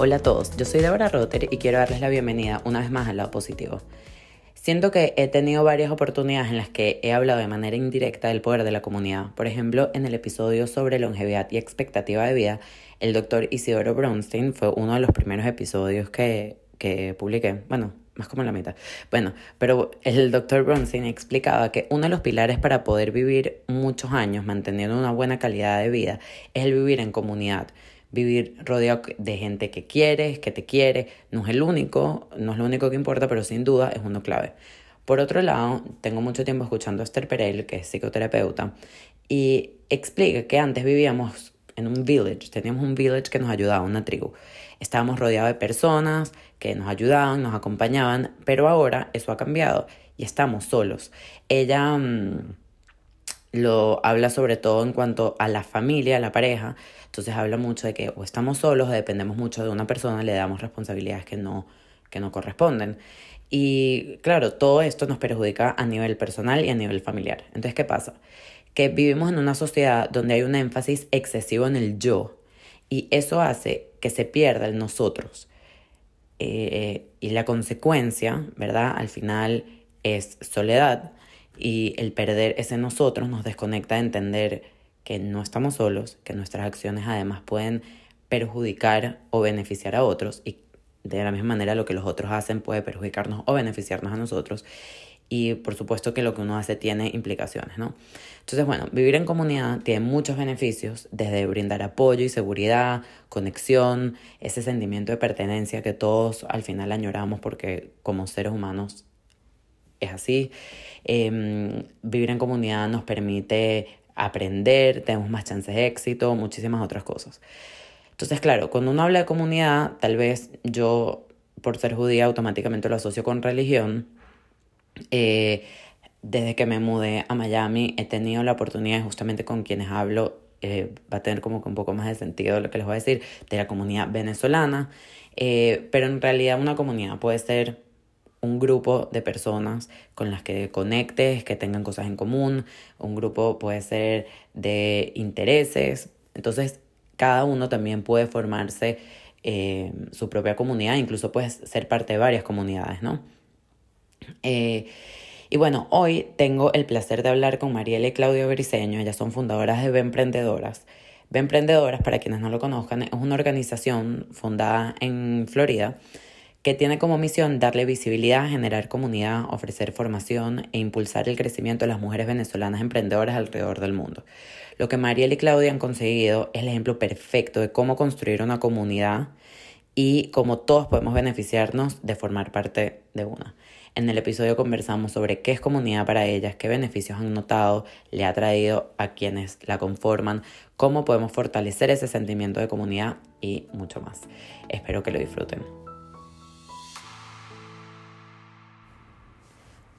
Hola a todos, yo soy Deborah Rotter y quiero darles la bienvenida una vez más al lado positivo. Siento que he tenido varias oportunidades en las que he hablado de manera indirecta del poder de la comunidad. Por ejemplo, en el episodio sobre longevidad y expectativa de vida, el doctor Isidoro Bronstein fue uno de los primeros episodios que, que publiqué. Bueno, más como la mitad. Bueno, pero el doctor Bronstein explicaba que uno de los pilares para poder vivir muchos años manteniendo una buena calidad de vida es el vivir en comunidad vivir rodeado de gente que quieres, que te quiere, no es el único, no es lo único que importa, pero sin duda es uno clave. Por otro lado, tengo mucho tiempo escuchando a Esther Perel, que es psicoterapeuta, y explica que antes vivíamos en un village, teníamos un village que nos ayudaba, una tribu. Estábamos rodeados de personas que nos ayudaban, nos acompañaban, pero ahora eso ha cambiado y estamos solos. Ella mm, lo habla sobre todo en cuanto a la familia, a la pareja, entonces habla mucho de que o estamos solos o dependemos mucho de una persona, le damos responsabilidades que no, que no corresponden. Y claro, todo esto nos perjudica a nivel personal y a nivel familiar. Entonces, ¿qué pasa? Que vivimos en una sociedad donde hay un énfasis excesivo en el yo y eso hace que se pierda el nosotros. Eh, y la consecuencia, ¿verdad? Al final es soledad y el perder ese nosotros nos desconecta de entender que no estamos solos, que nuestras acciones además pueden perjudicar o beneficiar a otros y de la misma manera lo que los otros hacen puede perjudicarnos o beneficiarnos a nosotros y por supuesto que lo que uno hace tiene implicaciones, ¿no? Entonces, bueno, vivir en comunidad tiene muchos beneficios, desde brindar apoyo y seguridad, conexión, ese sentimiento de pertenencia que todos al final añoramos porque como seres humanos es así. Em, vivir en comunidad nos permite aprender, tenemos más chances de éxito, muchísimas otras cosas. Entonces, claro, cuando uno habla de comunidad, tal vez yo, por ser judía, automáticamente lo asocio con religión. Eh, desde que me mudé a Miami, he tenido la oportunidad, justamente con quienes hablo, eh, va a tener como que un poco más de sentido lo que les voy a decir, de la comunidad venezolana. Eh, pero en realidad una comunidad puede ser un grupo de personas con las que conectes, que tengan cosas en común, un grupo puede ser de intereses, entonces cada uno también puede formarse eh, su propia comunidad, incluso puedes ser parte de varias comunidades, ¿no? Eh, y bueno, hoy tengo el placer de hablar con Mariela y Claudio Briceño, ellas son fundadoras de Emprendedoras. Emprendedoras, para quienes no lo conozcan, es una organización fundada en Florida que tiene como misión darle visibilidad, generar comunidad, ofrecer formación e impulsar el crecimiento de las mujeres venezolanas emprendedoras alrededor del mundo. Lo que Mariel y Claudia han conseguido es el ejemplo perfecto de cómo construir una comunidad y cómo todos podemos beneficiarnos de formar parte de una. En el episodio conversamos sobre qué es comunidad para ellas, qué beneficios han notado, le ha traído a quienes la conforman, cómo podemos fortalecer ese sentimiento de comunidad y mucho más. Espero que lo disfruten.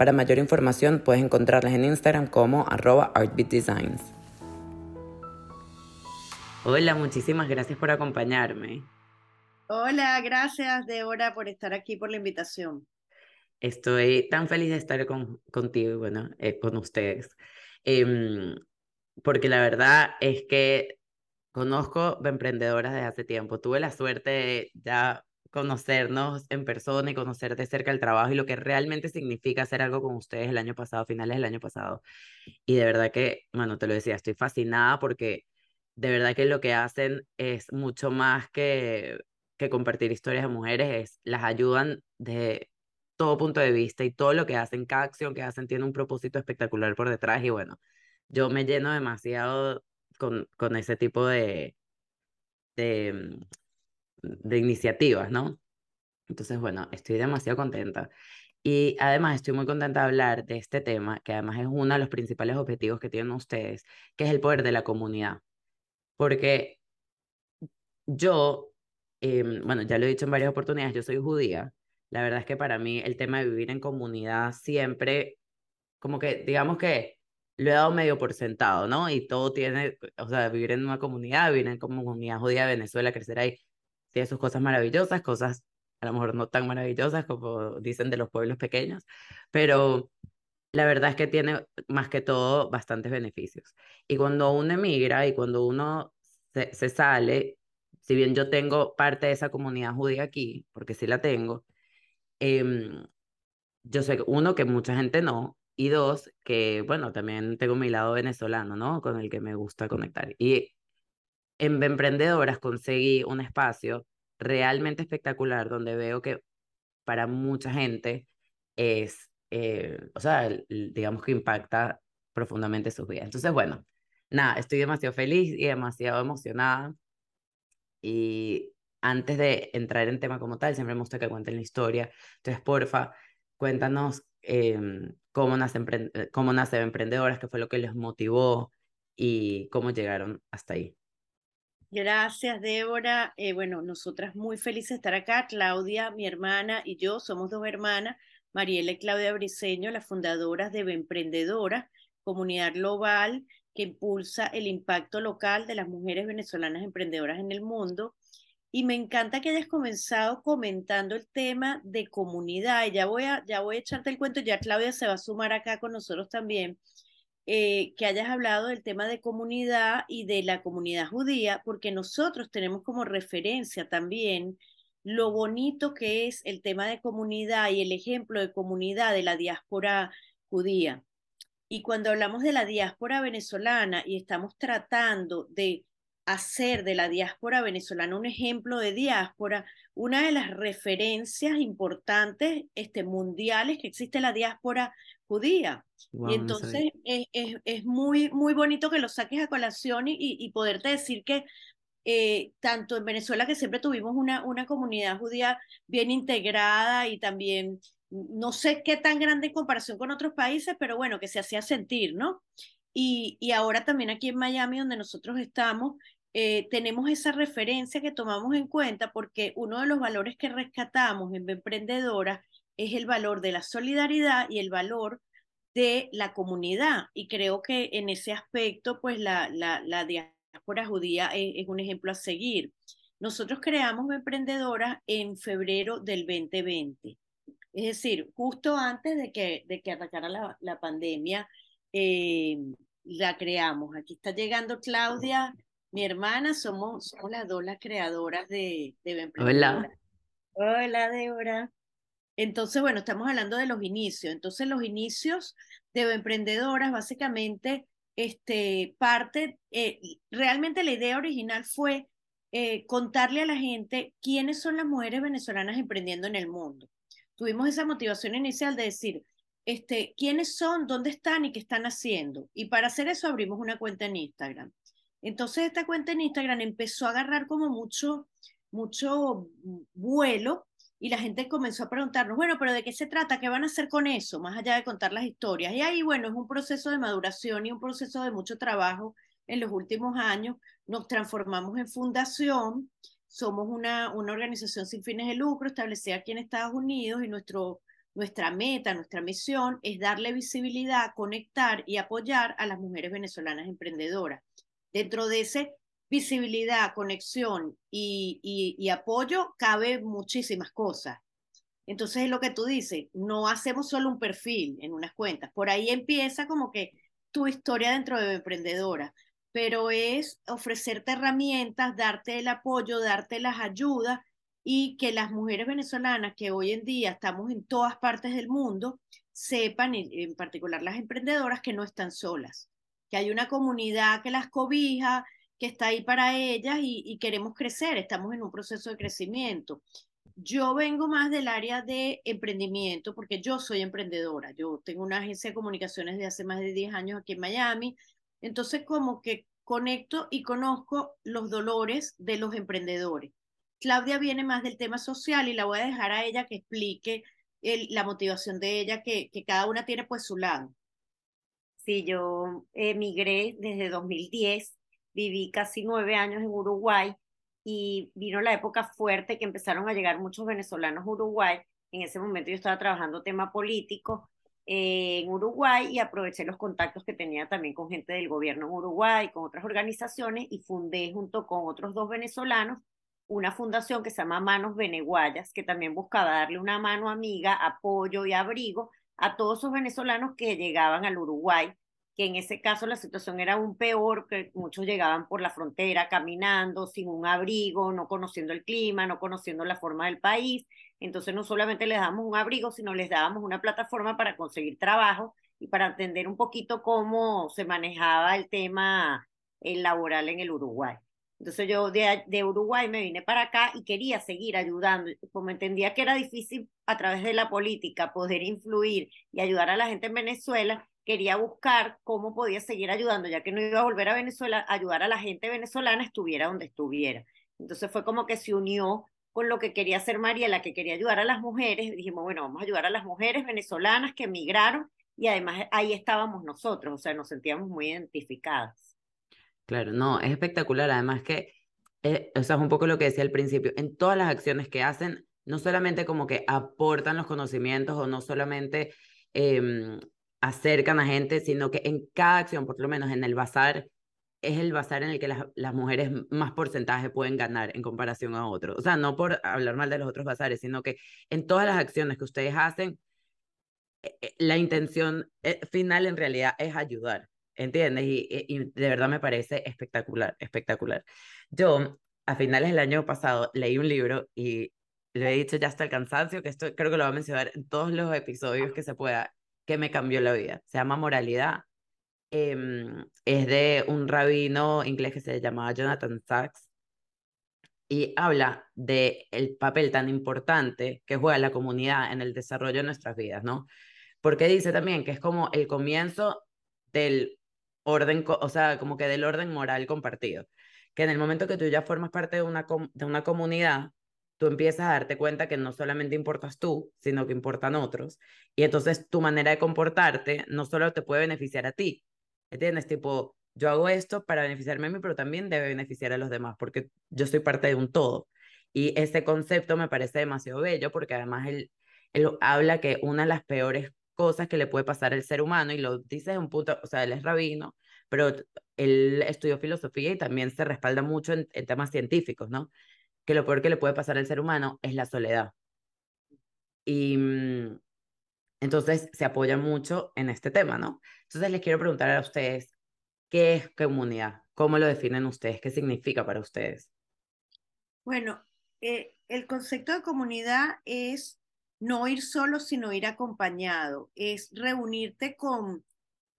Para mayor información puedes encontrarlas en Instagram como arroba artbeatdesigns. Hola, muchísimas gracias por acompañarme. Hola, gracias Débora por estar aquí, por la invitación. Estoy tan feliz de estar con, contigo y bueno, eh, con ustedes. Em, porque la verdad es que conozco emprendedoras desde hace tiempo. Tuve la suerte de ya conocernos en persona y conocer de cerca el trabajo y lo que realmente significa hacer algo con ustedes el año pasado, finales del año pasado. Y de verdad que, bueno, te lo decía, estoy fascinada porque de verdad que lo que hacen es mucho más que, que compartir historias de mujeres, es, las ayudan de todo punto de vista y todo lo que hacen, cada acción que hacen tiene un propósito espectacular por detrás y bueno, yo me lleno demasiado con, con ese tipo de, de, de iniciativas, ¿no? Entonces, bueno, estoy demasiado contenta. Y además estoy muy contenta de hablar de este tema, que además es uno de los principales objetivos que tienen ustedes, que es el poder de la comunidad. Porque yo, em, bueno, ya lo he dicho en varias oportunidades, yo soy judía La verdad es que para mí el tema de vivir en comunidad siempre, como que digamos que lo he dado medio por sentado, ¿no? Y todo tiene, o sea, vivir en una comunidad, vivir en comunidad judía de Venezuela, crecer ahí, tiene sus cosas maravillosas, cosas a lo mejor no tan maravillosas como dicen de los pueblos pequeños, pero la verdad es que tiene más que todo bastantes beneficios. Y cuando uno emigra y cuando uno se, sale, si bien yo tengo parte de esa comunidad judía aquí, porque sí la tengo, eh, yo sé, uno, que mucha gente no, y dos, que bueno, también tengo mi lado venezolano, ¿no? Con el que me gusta conectar. Y en Emprendedoras conseguí un espacio realmente espectacular donde veo que para mucha gente es, eh, o sea, digamos que impacta profundamente sus vidas. Entonces, bueno, nada, estoy demasiado feliz y demasiado emocionada. Y antes de entrar en tema como tal, siempre me gusta que cuenten la historia. Entonces, porfa, cuéntanos em, cómo, nace cómo nace Emprendedoras, qué fue lo que les motivó y cómo llegaron hasta ahí. Gracias, Débora. Eh, bueno, nosotras muy felices de estar acá. Claudia, mi hermana y yo somos dos hermanas, Mariela y Claudia Briceño, las fundadoras de Emprendedoras, comunidad global que impulsa el impacto local de las mujeres venezolanas emprendedoras en el mundo. Y me encanta que hayas comenzado comentando el tema de comunidad. Y ya voy a, ya voy a echarte el cuento, ya Claudia se va a sumar acá con nosotros también. Eh, que hayas hablado del tema de comunidad y de la comunidad judía, porque nosotros tenemos como referencia también lo bonito que es el tema de comunidad y el ejemplo de comunidad de la diáspora judía. Y cuando hablamos de la diáspora venezolana y estamos tratando de hacer de la diáspora venezolana un ejemplo de diáspora, una de las referencias importantes este, mundiales que existe la diáspora judía. y entonces es, es, es, muy, muy bonito que lo saques a colación y, y poderte decir que eh, tanto en Venezuela, que siempre tuvimos una, una comunidad judía bien integrada y también, no sé qué tan grande en comparación con otros países, pero bueno, que se hacía sentir, ¿no? Y, y ahora también aquí en Miami, donde nosotros estamos, eh, tenemos esa referencia que tomamos en cuenta porque uno de los valores que rescatamos en Emprendedora es el valor de la solidaridad y el valor de la comunidad. Y creo que en ese aspecto, pues la, la, la diáspora judía es, es, un ejemplo a seguir. Nosotros creamos Emprendedora en febrero del 2020. Es decir, justo antes de que, de que atacara la, la pandemia, eh, la creamos. Aquí está llegando Claudia, mi hermana, somos, somos las dos las creadoras de, de Emprendedora. Hola. Hola, Débora. Entonces, bueno, estamos hablando de los inicios. Entonces, los inicios de emprendedoras, básicamente, este, parte, eh, realmente la idea original fue eh, contarle a la gente quiénes son las mujeres venezolanas emprendiendo en el mundo. Tuvimos esa motivación inicial de decir, este, quiénes son, dónde están y qué están haciendo. Y para hacer eso abrimos una cuenta en Instagram. Entonces esta cuenta en Instagram empezó a agarrar como mucho, mucho vuelo y la gente comenzó a preguntarnos, bueno, pero ¿de qué se trata? ¿Qué van a hacer con eso? Más allá de contar las historias. Y ahí, bueno, es un proceso de maduración y un proceso de mucho trabajo en los últimos años. Nos transformamos en fundación, somos una, una organización sin fines de lucro establecida aquí en Estados Unidos y nuestro, nuestra meta, nuestra misión es darle visibilidad, conectar y apoyar a las mujeres venezolanas emprendedoras. Dentro de ese visibilidad, conexión y, y, apoyo cabe muchísimas cosas. Entonces es lo que tú dices, no hacemos solo un perfil en unas cuentas. Por ahí empieza como que tu historia dentro de emprendedora, pero es ofrecerte herramientas, darte el apoyo, darte las ayudas y que las mujeres venezolanas que hoy en día estamos en todas partes del mundo sepan, en particular las emprendedoras, que no están solas, que hay una comunidad que las cobija, que está ahí para ellas y, queremos crecer, estamos en un proceso de crecimiento. Yo vengo más del área de emprendimiento porque yo soy emprendedora, yo tengo una agencia de comunicaciones de hace más de 10 años aquí en Miami, entonces como que conecto y conozco los dolores de los emprendedores. Claudia viene más del tema social y la voy a dejar a ella que explique el, la motivación de ella, que, que cada una tiene pues su lado. Sí, yo emigré desde 2010, viví casi nueve años en Uruguay y vino la época fuerte que empezaron a llegar muchos venezolanos a Uruguay. En ese momento yo estaba trabajando tema político eh, en Uruguay y aproveché los contactos que tenía también con gente del gobierno en Uruguay, con otras organizaciones y fundé junto con otros dos venezolanos una fundación que se llama Manos Veneguayas, que también buscaba darle una mano amiga, apoyo y abrigo a todos esos venezolanos que llegaban al Uruguay, que en ese caso la situación era aún peor, que muchos llegaban por la frontera caminando, sin un abrigo, no conociendo el clima, no conociendo la forma del país. Entonces no solamente les damos un abrigo, sino les dábamos una plataforma para conseguir trabajo y para entender un poquito cómo se manejaba el tema el laboral en el Uruguay. Entonces yo de, de, Uruguay me vine para acá y quería seguir ayudando. Como entendía que era difícil a través de la política poder influir y ayudar a la gente en Venezuela, quería buscar cómo podía seguir ayudando, ya que no iba a volver a Venezuela, ayudar a la gente venezolana estuviera donde estuviera. Entonces fue como que se unió con lo que quería hacer Mariela, que quería ayudar a las mujeres. Dijimos, bueno, vamos a ayudar a las mujeres venezolanas que emigraron y además ahí estábamos nosotros, o sea, nos sentíamos muy identificadas. Claro, no, es espectacular. Además que, eh, o sea, es un poco lo que decía al principio, en todas las acciones que hacen, no solamente como que aportan los conocimientos o no solamente em, acercan a gente, sino que en cada acción, por lo menos en el bazar, es el bazar en el que las, las mujeres más porcentaje pueden ganar en comparación a otros. O sea, no por hablar mal de los otros bazares, sino que en todas las acciones que ustedes hacen, eh, eh, la intención final en realidad es ayudar. ¿entiendes? Y, de verdad me parece espectacular, espectacular. Yo, a finales del año pasado, leí un libro y lo he dicho ya hasta el cansancio, que esto creo que lo voy a mencionar en todos los episodios que se pueda, que me cambió la vida. Se llama Moralidad. Em, es de un rabino inglés que se llamaba Jonathan Sachs y habla de el papel tan importante que juega la comunidad en el desarrollo de nuestras vidas, ¿no? Porque dice también que es como el comienzo del orden, o sea, como que del orden moral compartido. Que en el momento que tú ya formas parte de una, de una comunidad, tú empiezas a darte cuenta que no solamente importas tú, sino que importan otros. Y entonces tu manera de comportarte no solo te puede beneficiar a ti, ¿entiendes? Tipo, yo hago esto para beneficiarme a mí, pero también debe beneficiar a los demás, porque yo soy parte de un todo. Y ese concepto me parece demasiado bello, porque además él, él habla que una de las peores cosas que le puede pasar al ser humano y lo dice de un punto, o sea, él es rabino, pero él estudió filosofía y también se respalda mucho en, temas científicos, ¿no? Que lo peor que le puede pasar al ser humano es la soledad. Y mm, entonces se apoya mucho en este tema, ¿no? Entonces les quiero preguntar a ustedes, ¿qué es comunidad? ¿Cómo lo definen ustedes? ¿Qué significa para ustedes? Bueno, eh, el concepto de comunidad es no ir solo, sino ir acompañado. Es reunirte con,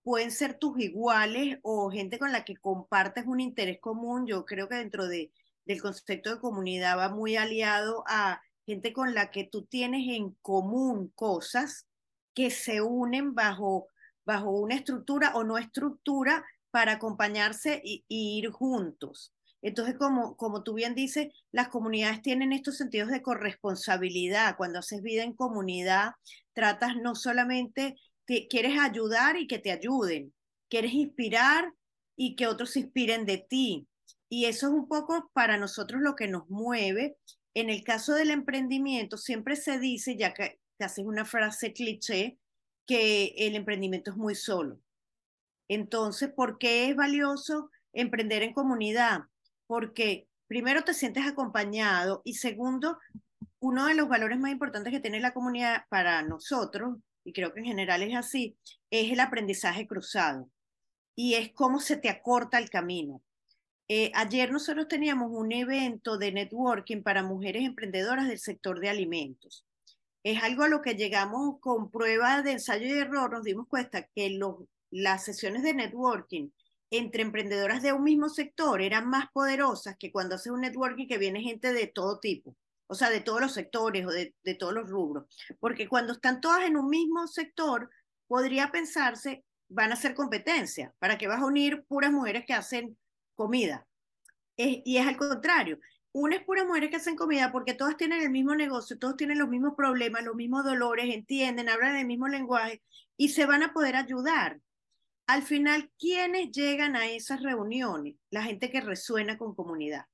pueden ser tus iguales o gente con la que compartes un interés común. Yo creo que dentro de, del concepto de comunidad va muy aliado a gente con la que tú tienes en común cosas que se unen bajo, bajo una estructura o no estructura para acompañarse y ir juntos. Entonces, como, como tú bien dices, las comunidades tienen estos sentidos de corresponsabilidad. Cuando haces vida en comunidad, tratas no solamente, te, quieres ayudar y que te ayuden, quieres inspirar y que otros se inspiren de ti. Y eso es un poco para nosotros lo que nos mueve. En el caso del emprendimiento, siempre se dice, ya que, que haces una frase cliché, que el emprendimiento es muy solo. Entonces, ¿por qué es valioso emprender en comunidad? porque primero te sientes acompañado y segundo, uno de los valores más importantes que tiene la comunidad para nosotros, y creo que en general es así, es el aprendizaje cruzado y es cómo se te acorta el camino. Eh, ayer nosotros teníamos un evento de networking para mujeres emprendedoras del sector de alimentos. Es algo a lo que llegamos con pruebas de ensayo y error, nos dimos cuenta que las sesiones de networking entre emprendedoras de un mismo sector eran más poderosas que cuando haces un networking que viene gente de todo tipo, o sea, de todos los sectores o de, de todos los rubros. Porque cuando están todas en un mismo sector, podría pensarse, van a hacer competencia, para que vas a unir puras mujeres que hacen comida. y es al contrario, unes puras mujeres que hacen comida porque todas tienen el mismo negocio, todos tienen los mismos problemas, los mismos dolores, entienden, hablan el mismo lenguaje y se van a poder ayudar. Al final, ¿quiénes llegan a esas reuniones? La gente que resuena con comunidad.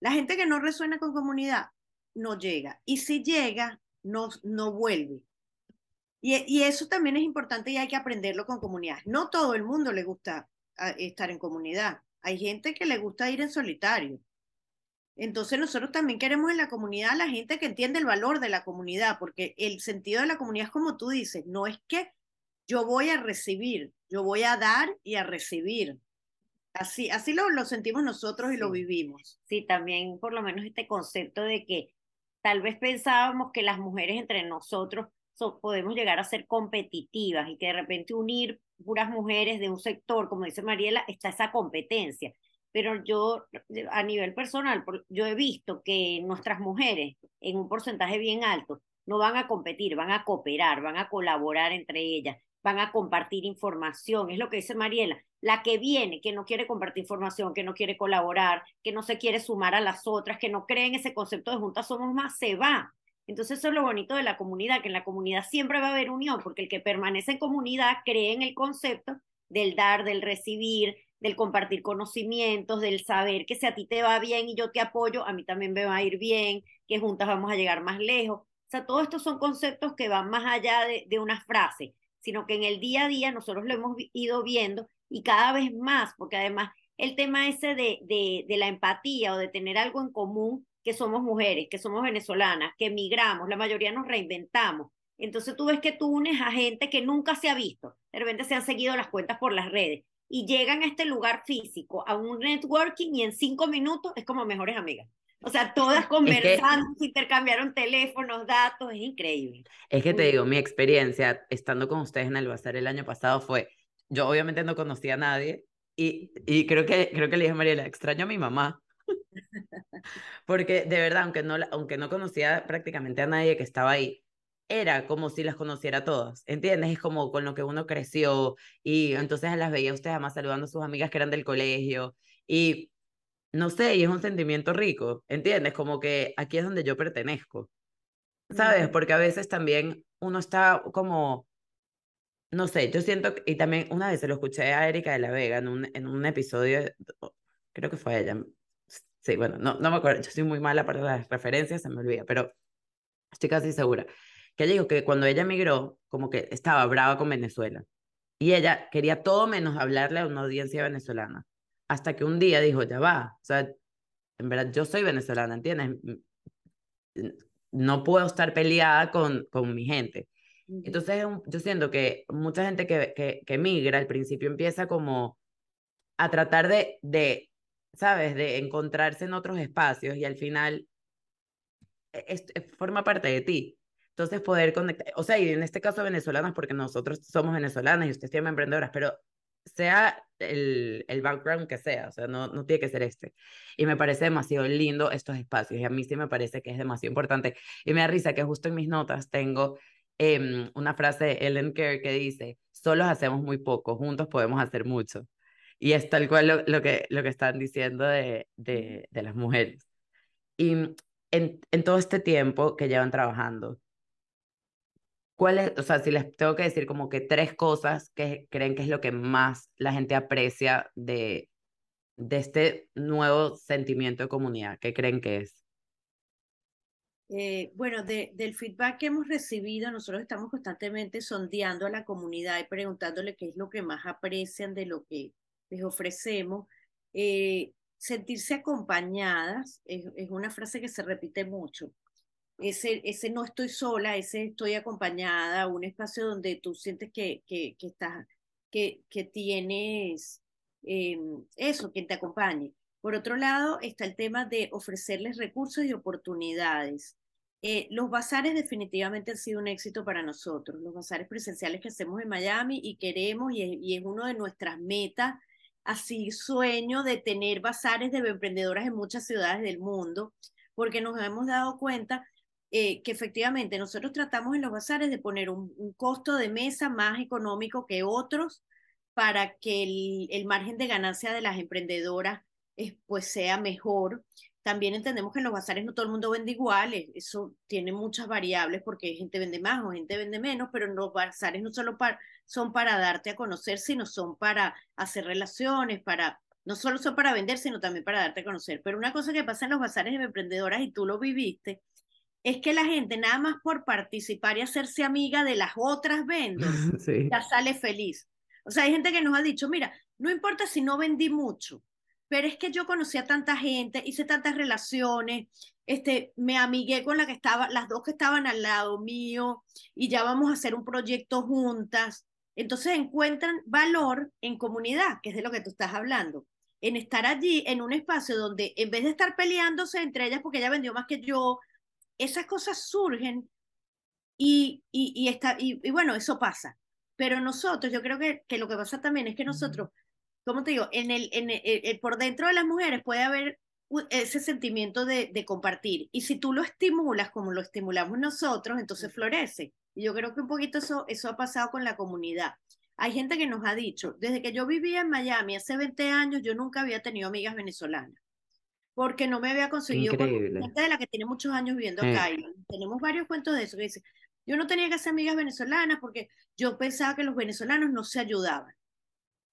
La gente que no resuena con comunidad no llega. Y si llega, no, no vuelve. Y, eso también es importante y hay que aprenderlo con comunidades. No todo el mundo le gusta ah, estar en comunidad. Hay gente que le gusta ir en solitario. Entonces nosotros también queremos en la comunidad a la gente que entiende el valor de la comunidad, porque el sentido de la comunidad es como tú dices, no es que yo voy a recibir, yo voy a dar y a recibir. Así, así lo, lo sentimos nosotros y lo vivimos. Sí, también por lo menos este concepto de que tal vez pensábamos que las mujeres entre nosotros podemos llegar a ser competitivas y que de repente unir puras mujeres de un sector, como dice Mariela, está esa competencia pero yo a nivel personal, yo he visto que nuestras mujeres en un porcentaje bien alto no van a competir, van a cooperar, van a colaborar entre ellas, van a compartir información, es lo que dice Mariela, la que viene, que no quiere compartir información, que no quiere colaborar, que no se quiere sumar a las otras, que no cree en ese concepto de juntas somos más, se va. Entonces eso es lo bonito de la comunidad, que en la comunidad siempre va a haber unión, porque el que permanece en comunidad cree en el concepto del dar, del recibir, del compartir conocimientos, del saber que si a ti te va bien y yo te apoyo, a mí también me va a ir bien, que juntas vamos a llegar más lejos. O sea, todos estos son conceptos que van más allá de, de una frase, sino que en el día a día nosotros lo hemos ido viendo y cada vez más, porque además el tema ese de, de, de la empatía o de tener algo en común, que somos mujeres, que somos venezolanas, que emigramos, la mayoría nos reinventamos. Entonces tú ves que tú unes a gente que nunca se ha visto, de repente se han seguido las cuentas por las redes y llegan a este lugar físico, a un networking y en cinco minutos es como mejores amigas. O sea, todas conversando, intercambiaron teléfonos, datos, es increíble. Es que te digo, mi experiencia estando con ustedes en el bazar el año pasado fue, yo obviamente no conocía a nadie y, y creo, que, creo que le dije a Mariela, extraño a mi mamá. Porque de verdad, aunque no, aunque no conocía prácticamente a nadie que estaba ahí, era como si las conociera todas, ¿entiendes? Es como con lo que uno creció y entonces las veía ustedes además saludando a sus amigas que eran del colegio y no sé, y es un sentimiento rico, ¿entiendes? Como que aquí es donde yo pertenezco, ¿sabes? Porque a veces también uno está como, no sé, yo siento, y también una vez se lo escuché a Erika de la Vega en un, en un episodio, creo que fue ella, sí, bueno, no, no me acuerdo, yo soy muy mala para las referencias, se me olvida, pero estoy casi segura que ella dijo que cuando ella emigró, como que estaba brava con Venezuela. Y ella quería todo menos hablarle a una audiencia venezolana. Hasta que un día dijo, ya va, o sea, en verdad yo soy venezolana, ¿entiendes? No puedo estar peleada con, con mi gente. Entonces yo siento que mucha gente que, que, que migra al principio empieza como a tratar de, de, ¿sabes? De encontrarse en otros espacios y al final es, forma parte de ti. Entonces poder conectar, o sea, y en este caso venezolanas, porque nosotros somos venezolanas y ustedes tienen emprendedoras, pero sea el, el background que sea, o sea, no, no tiene que ser este. Y me parece demasiado lindo estos espacios y a mí sí me parece que es demasiado importante. Y me da risa que justo en mis notas tengo eh, una frase de Ellen Kerr que dice, solos hacemos muy poco, juntos podemos hacer mucho. Y es tal cual lo, lo que, lo que están diciendo de, de, de las mujeres. Y en, en todo este tiempo que llevan trabajando, ¿Cuál o sea, si les tengo que decir como que tres cosas que creen que es lo que más la gente aprecia de, de este nuevo sentimiento de comunidad, ¿qué creen que es? Eh, bueno, de, del feedback que hemos recibido, nosotros estamos constantemente sondeando a la comunidad y preguntándole qué es lo que más aprecian de lo que les ofrecemos. Eh, sentirse acompañadas es, es, una frase que se repite mucho ese, ese no estoy sola, ese estoy acompañada, un espacio donde tú sientes que, que, que estás, que, que tienes eh, eso, que te acompañe. Por otro lado, está el tema de ofrecerles recursos y oportunidades. Eh, los bazares definitivamente han sido un éxito para nosotros, los bazares presenciales que hacemos en Miami y queremos, y es, y es uno de nuestras metas, así sueño de tener bazares de emprendedoras en muchas ciudades del mundo, porque nos hemos dado cuenta eh, que efectivamente nosotros tratamos en los bazares de poner un, costo de mesa más económico que otros para que el, el margen de ganancia de las emprendedoras eh, pues sea mejor. También entendemos que en los bazares no todo el mundo vende igual, eso tiene muchas variables porque gente vende más o gente vende menos, pero en los bazares no solo para, son para darte a conocer, sino son para hacer relaciones, para no solo son para vender, sino también para darte a conocer. Pero una cosa que pasa en los bazares de emprendedoras, y tú lo viviste, es que la gente nada más por participar y hacerse amiga de las otras vendors ya sale feliz. O sea, hay gente que nos ha dicho, mira, no importa si no vendí mucho, pero es que yo conocí a tanta gente, hice tantas relaciones, este, me amigué con la que estaba, las dos que estaban al lado mío, y ya vamos a hacer un proyecto juntas. Entonces encuentran valor en comunidad, que es de lo que tú estás hablando, en estar allí en un espacio donde en vez de estar peleándose entre ellas porque ella vendió más que yo, esas cosas surgen y, y, y, está, y, y bueno, eso pasa. Pero nosotros, yo creo que, que lo que pasa también es que nosotros ¿cómo te digo? En el, en el, por dentro de las mujeres puede haber ese sentimiento de, de, compartir. Y si tú lo estimulas como lo estimulamos nosotros, entonces florece. Y yo creo que un poquito eso, eso ha pasado con la comunidad. Hay gente que nos ha dicho, desde que yo vivía en Miami hace 20 años, yo nunca había tenido amigas venezolanas, porque no me había conseguido gente de la que tiene muchos años viviendo acá. Y tenemos varios cuentos de eso que dice, yo no tenía que hacer amigas venezolanas porque yo pensaba que los venezolanos no se ayudaban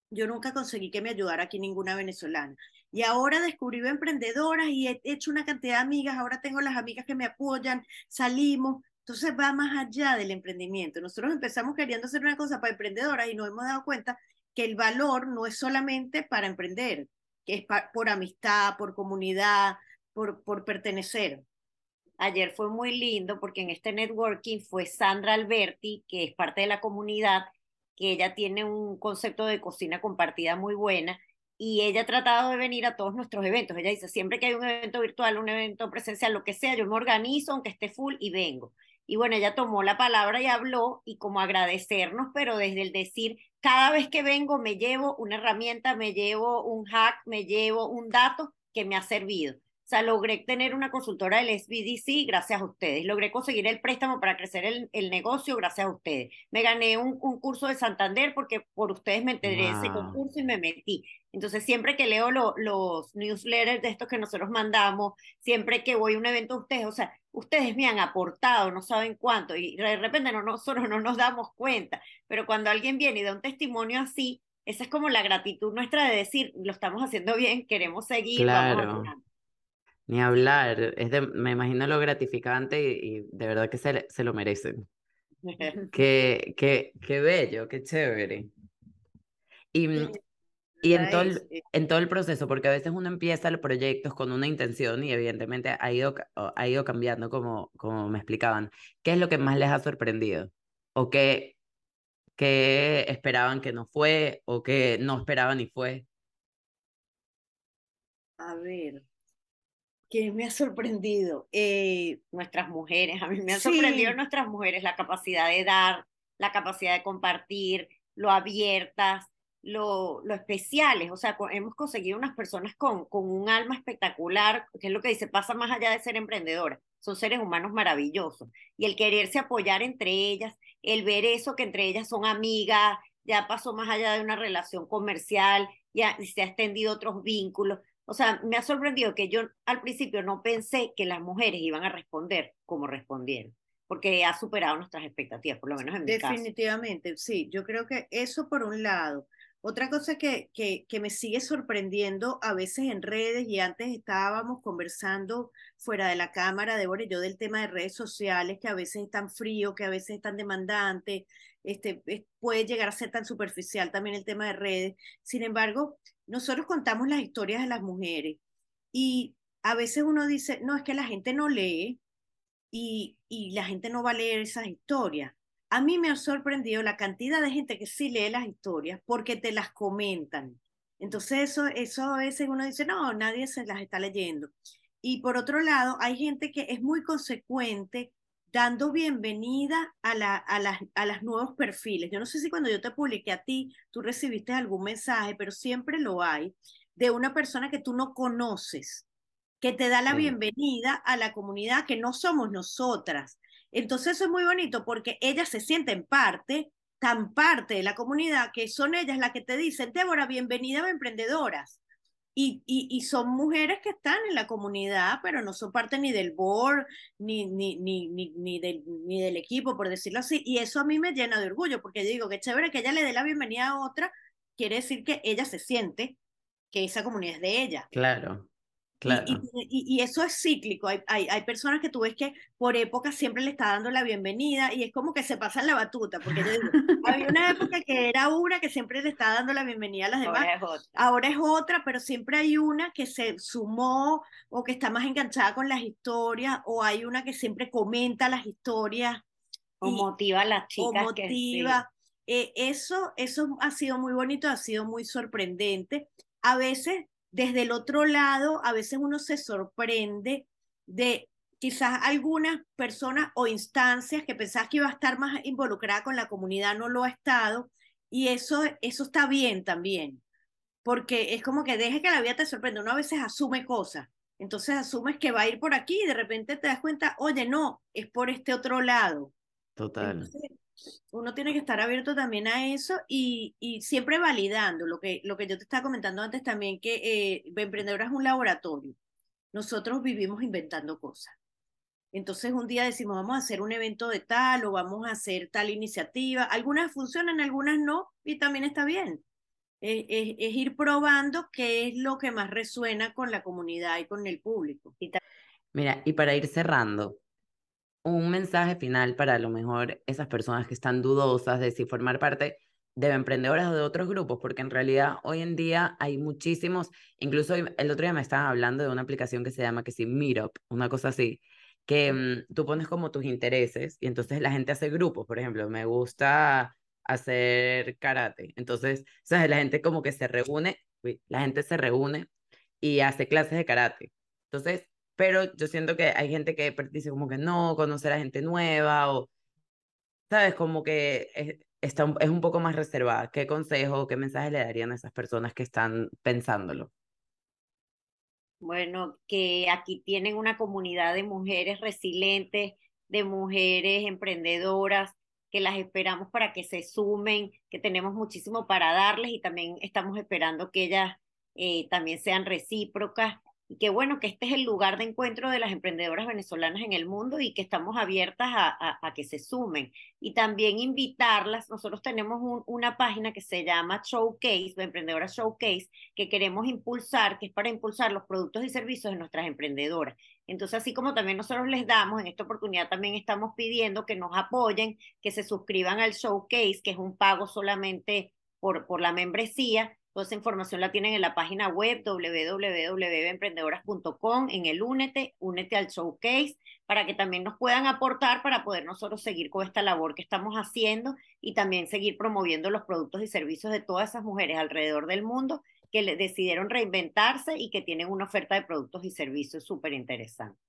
yo nunca conseguí que me ayudara aquí ninguna venezolana. Y ahora descubrí emprendedoras y he hecho una cantidad de amigas, ahora tengo las amigas que me apoyan, salimos. Entonces va más allá del emprendimiento. Nosotros empezamos queriendo hacer una cosa para emprendedoras y nos hemos dado cuenta que el valor no es solamente para emprender, que es por amistad, por comunidad, por, por pertenecer. Ayer fue muy lindo porque en este networking fue Sandra Alberti, que es parte de la comunidad, que ella tiene un concepto de cocina compartida muy buena y ella ha tratado de venir a todos nuestros eventos. Ella dice, siempre que hay un evento virtual, un evento presencial, lo que sea, yo me organizo, aunque esté full, y vengo. Y bueno, ella tomó la palabra y habló y como agradecernos, pero desde el decir, cada vez que vengo me llevo una herramienta, me llevo un hack, me llevo un dato que me ha servido. O sea, logré tener una consultora del SBDC gracias a ustedes. Logré conseguir el préstamo para crecer el, el negocio gracias a ustedes. Me gané un, un, curso de Santander porque por ustedes me enteré de ese concurso y me metí. Entonces, siempre que leo los newsletters de estos que nosotros mandamos, siempre que voy a un evento de ustedes, o sea, ustedes me han aportado, no saben cuánto, y de repente no, nosotros no nos damos cuenta, pero cuando alguien viene y da un testimonio así, esa es como la gratitud nuestra de decir, lo estamos haciendo bien, queremos seguir, claro. vamos ni hablar, es de, me imagino lo gratificante y, de verdad que se, se lo merecen. qué, qué, qué bello, qué chévere. Y, y en, todo el, en todo el proceso, porque a veces uno empieza los proyectos con una intención y evidentemente ha ido, ha ido cambiando como, como me explicaban. ¿Qué es lo que más les ha sorprendido? ¿O qué, qué esperaban que no fue? ¿O qué no esperaban y fue? A ver, que me ha sorprendido. Eh, nuestras mujeres, a mí me han sorprendido nuestras mujeres, la capacidad de dar, la capacidad de compartir, lo abiertas, lo, lo especiales. O sea, hemos conseguido unas personas con, con un alma espectacular, que es lo que dice, pasa más allá de ser emprendedora. Son seres humanos maravillosos. Y el quererse apoyar entre ellas, el ver eso, que entre ellas son amigas, ya pasó más allá de una relación comercial, ya se ha extendido otros vínculos. O sea, me ha sorprendido que yo al principio no pensé que las mujeres iban a responder como respondieron, porque ha superado nuestras expectativas, por lo menos en mi caso. Definitivamente, sí, yo creo que eso por un lado. Otra cosa que, que, me sigue sorprendiendo a veces en redes, y antes estábamos conversando fuera de la cámara, Débora y yo, del tema de redes sociales, que a veces es tan frío, que a veces es tan demandante, este, puede llegar a ser tan superficial también el tema de redes. Sin embargo, nosotros contamos las historias de las mujeres y a veces uno dice, no, es que la gente no lee y, y la gente no va a leer esas historias. A mí me ha sorprendido la cantidad de gente que sí lee las historias porque te las comentan. Entonces eso, eso a veces uno dice, no, nadie se las está leyendo. Y por otro lado, hay gente que es muy consecuente dando bienvenida a, la, a, las, a los nuevos perfiles. Yo no sé si cuando yo te publiqué a ti, tú recibiste algún mensaje, pero siempre lo hay, de una persona que tú no conoces, que te da la bienvenida a la comunidad que no somos nosotras. Entonces eso es muy bonito porque ellas se sienten parte, tan parte de la comunidad, que son ellas las que te dicen, Débora, bienvenida a Emprendedoras. Y, y, son mujeres que están en la comunidad, pero no son parte ni del board, ni, ni, ni, ni, del, ni del equipo, por decirlo así. Y eso a mí me llena de orgullo, porque digo que chévere que ella le dé la bienvenida a otra, quiere decir que ella se siente que esa comunidad es de ella. Claro. Y, eso es cíclico. Hay, hay, hay, personas que tú ves que por época siempre le está dando la bienvenida y es como que se pasan la batuta, porque yo digo, había una época que era una que siempre le está dando la bienvenida a las demás. Ahora es, otra. Ahora es otra, pero siempre hay una que se sumó o que está más enganchada con las historias o hay una que siempre comenta las historias. O motiva a las chicas. O motiva. Eh, eso, eso ha sido muy bonito, ha sido muy sorprendente. A veces desde el otro lado, a veces uno se sorprende de quizás algunas personas o instancias que pensás que iba a estar más involucrada con la comunidad no lo ha estado y eso, eso está bien también, porque es como que deje que la vida te sorprenda, uno a veces asume cosas, entonces asumes que va a ir por aquí y de repente te das cuenta, oye, no, es por este otro lado. Total uno tiene que estar abierto también a eso y, y, siempre validando lo que, lo que yo te estaba comentando antes también, que eh, Emprendedora es un laboratorio. Nosotros vivimos inventando cosas. Entonces un día decimos, vamos a hacer un evento de tal o vamos a hacer tal iniciativa. Algunas funcionan, algunas no, y también está bien. Es, es ir probando qué es lo que más resuena con la comunidad y con el público. Mira, y para ir cerrando, un mensaje final para a lo mejor esas personas que están dudosas de si formar parte de emprendedoras o de otros grupos, porque en realidad hoy en día hay muchísimos, incluso el otro día me estaban hablando de una aplicación que se llama que sí, Meetup, una cosa así, que mm, tú pones como tus intereses y entonces la gente hace grupos, por ejemplo, me gusta hacer karate, entonces, ¿sabes? La gente como que se reúne, la gente se reúne y hace clases de karate. Entonces, pero yo siento que hay gente que dice como que no, conocer a gente nueva o, ¿sabes? Como que es, está, es un poco más reservada. ¿Qué consejo qué mensaje le darían a esas personas que están pensándolo? Bueno, que aquí tienen una comunidad de mujeres resilientes, de mujeres emprendedoras, que las esperamos para que se sumen, que tenemos muchísimo para darles y también estamos esperando que ellas eh, también sean recíprocas y que bueno, que este es el lugar de encuentro de las emprendedoras venezolanas en el mundo y que estamos abiertas a, a, que se sumen. Y también invitarlas, nosotros tenemos una página que se llama Showcase, Emprendedora Showcase, que queremos impulsar, que es para impulsar los productos y servicios de nuestras emprendedoras. Entonces, así como también nosotros les damos, en esta oportunidad también estamos pidiendo que nos apoyen, que se suscriban al Showcase, que es un pago solamente por, por la membresía, Toda esa información la tienen en la página web www.emprendedoras.com, en el Únete, Únete al Showcase, para que también nos puedan aportar para poder nosotros seguir con esta labor que estamos haciendo y también seguir promoviendo los productos y servicios de todas esas mujeres alrededor del mundo que decidieron reinventarse y que tienen una oferta de productos y servicios súper interesante.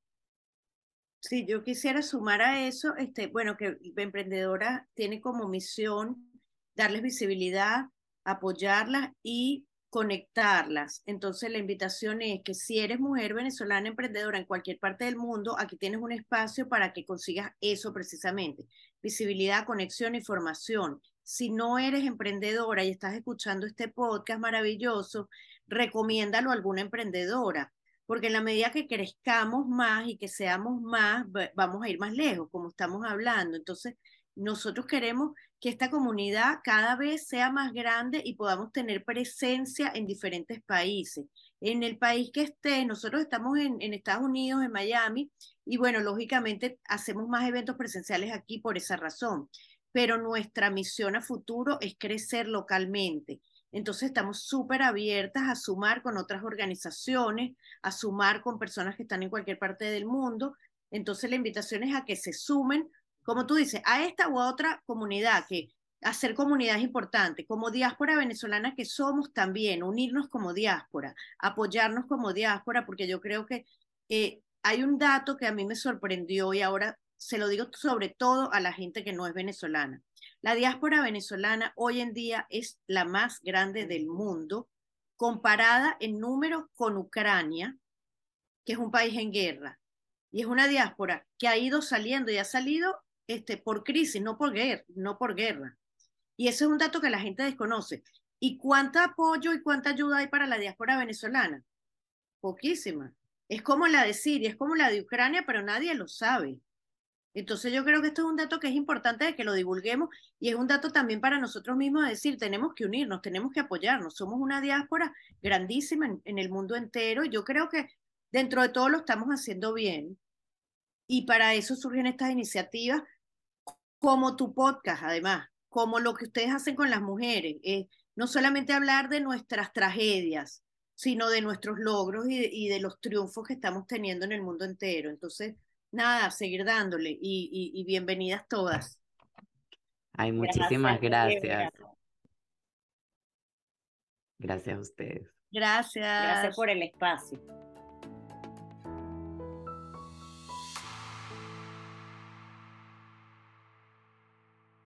Sí, yo quisiera sumar a eso, este, bueno, que Emprendedora tiene como misión darles visibilidad apoyarlas y conectarlas. Entonces la invitación es que si eres mujer venezolana emprendedora en cualquier parte del mundo, aquí tienes un espacio para que consigas eso precisamente, visibilidad, conexión y formación. Si no eres emprendedora y estás escuchando este podcast maravilloso, recomiéndalo a alguna emprendedora, porque en la medida que crezcamos más y que seamos más, vamos a ir más lejos, como estamos hablando. Entonces, nosotros queremos que esta comunidad cada vez sea más grande y podamos tener presencia en diferentes países. En el país que esté, nosotros estamos en, Estados Unidos, en Miami, y bueno, lógicamente hacemos más eventos presenciales aquí por esa razón, pero nuestra misión a futuro es crecer localmente. Entonces estamos súper abiertas a sumar con otras organizaciones, a sumar con personas que están en cualquier parte del mundo. Entonces la invitación es a que se sumen como tú dices, a esta u a otra comunidad, que hacer comunidad es importante, como diáspora venezolana que somos también, unirnos como diáspora, apoyarnos como diáspora, porque yo creo que eh, hay un dato que a mí me sorprendió y ahora se lo digo sobre todo a la gente que no es venezolana. La diáspora venezolana hoy en día es la más grande del mundo, comparada en número con Ucrania, que es un país en guerra. Y es una diáspora que ha ido saliendo y ha salido este, por crisis, no por, guerra, no por guerra. Y ese es un dato que la gente desconoce. ¿Y cuánto apoyo y cuánta ayuda hay para la diáspora venezolana? Poquísima. Es como la de Siria, es como la de Ucrania, pero nadie lo sabe. Entonces yo creo que esto es un dato que es importante de que lo divulguemos y es un dato también para nosotros mismos de decir, tenemos que unirnos, tenemos que apoyarnos. Somos una diáspora grandísima en, en el mundo entero y yo creo que dentro de todo lo estamos haciendo bien. Y para eso surgen estas iniciativas, como tu podcast, además, como lo que ustedes hacen con las mujeres. no solamente hablar de nuestras tragedias, sino de nuestros logros y de, los triunfos que estamos teniendo en el mundo entero. Entonces, nada, seguir dándole y, bienvenidas todas. Ay, muchísimas gracias. Gracias a ustedes. Gracias. Gracias por el espacio.